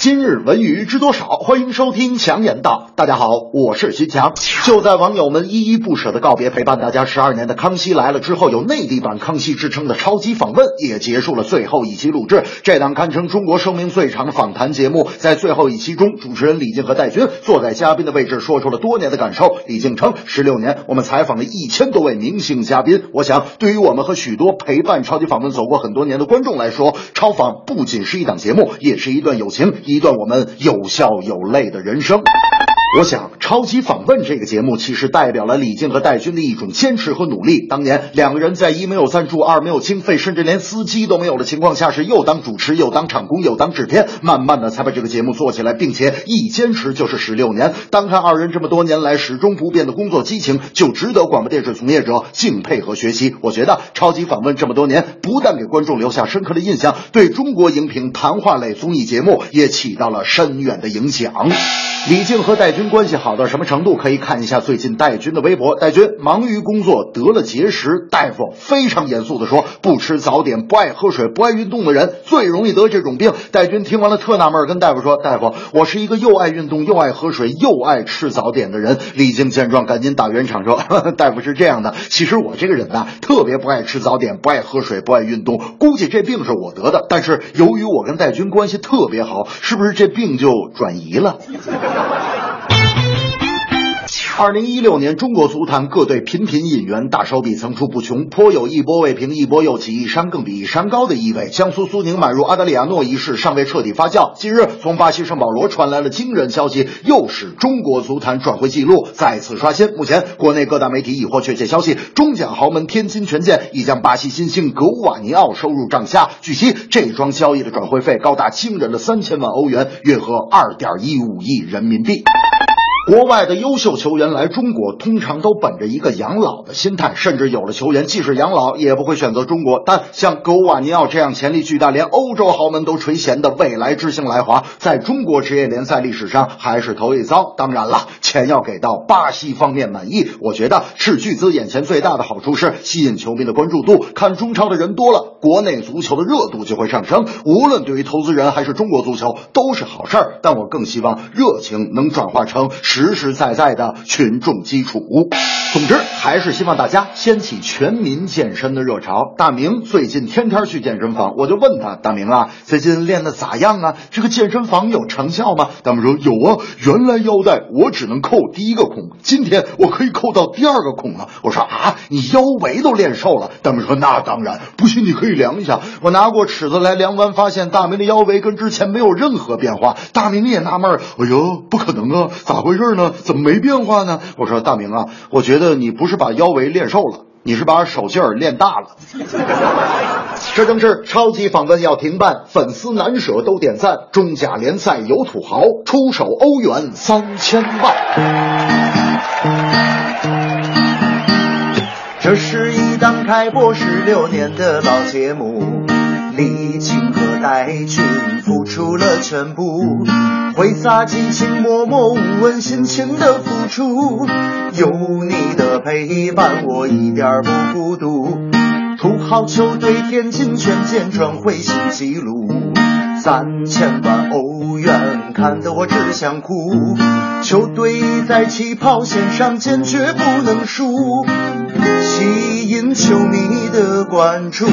今日文娱知多少？欢迎收听强言道。大家好，我是徐强。就在网友们依依不舍的告别陪伴大家十二年的《康熙来了》之后，有内地版《康熙》之称的超级访问也结束了最后一期录制。这档堪称中国寿命最长的访谈节目，在最后一期中，主持人李静和戴军坐在嘉宾的位置，说出了多年的感受。李静称，十六年，我们采访了一千多位明星嘉宾。我想，对于我们和许多陪伴超级访问走过很多年的观众来说，超访不仅是一档节目，也是一段友情。一段我们有笑有泪的人生。我想，超级访问这个节目其实代表了李静和戴军的一种坚持和努力。当年两个人在一没有赞助，二没有经费，甚至连司机都没有的情况下，是又当主持，又当场工，又当制片，慢慢的才把这个节目做起来，并且一坚持就是十六年。单看二人这么多年来始终不变的工作激情，就值得广播电视从业者敬佩和学习。我觉得超级访问这么多年，不但给观众留下深刻的印象，对中国荧屏谈话类综艺节目也起到了深远的影响。李静和戴军关系好到什么程度？可以看一下最近戴军的微博。戴军忙于工作，得了结石，大夫非常严肃的说，不吃早点、不爱喝水、不爱运动的人最容易得这种病。戴军听完了特纳闷，跟大夫说：“大夫，我是一个又爱运动、又爱喝水、又爱吃早点的人。”李静见状，赶紧打圆场说：“ 大夫是这样的，其实我这个人呐，特别不爱吃早点、不爱喝水、不爱运动，估计这病是我得的。但是由于我跟戴军关系特别好，是不是这病就转移了？”二零一六年，中国足坛各队频频引援，大手笔层出不穷，颇有一波未平一波又起，一山更比一山高的意味。江苏苏宁买入阿德里亚诺一事尚未彻底发酵，近日从巴西圣保罗传来了惊人消息，又使中国足坛转会记录再次刷新。目前，国内各大媒体已获确切消息，中甲豪门天津权健已将巴西新星格乌瓦尼奥收入帐下。据悉，这桩交易的转会费高达惊人的三千万欧元，约合二点一五亿人民币。国外的优秀球员来中国，通常都本着一个养老的心态，甚至有了球员即使养老也不会选择中国。但像格瓦尼奥这样潜力巨大，连欧洲豪门都垂涎的未来之星来华，在中国职业联赛历史上还是头一遭。当然了，钱要给到巴西方面满意。我觉得斥巨资眼前最大的好处是吸引球迷的关注度，看中超的人多了，国内足球的热度就会上升。无论对于投资人还是中国足球都是好事儿。但我更希望热情能转化成实。实实在在的群众基础。总之，还是希望大家掀起全民健身的热潮。大明最近天天去健身房，我就问他：“大明啊，最近练的咋样啊？这个健身房有成效吗？”大明说：“有啊，原来腰带我只能扣第一个孔，今天我可以扣到第二个孔了。”我说：“啊，你腰围都练瘦了？”大明说：“那当然，不信你可以量一下。”我拿过尺子来量完，发现大明的腰围跟之前没有任何变化。大明也纳闷：“哎呦，不可能啊，咋回事呢？怎么没变化呢？”我说：“大明啊，我觉得你不是把腰围练瘦了，你是把手劲儿练大了。这正是超级访问要停办，粉丝难舍都点赞。中甲联赛有土豪出手欧元三千万。这是一档开播十六年的老节目，李静和戴军付出了全部。挥洒激情，默默无闻辛勤的付出，有你的陪伴，我一点儿不孤独。土豪球队天津权健转会新纪录，三千万欧元看得我只想哭。球队在起跑线上坚决不能输，吸引球迷的关注。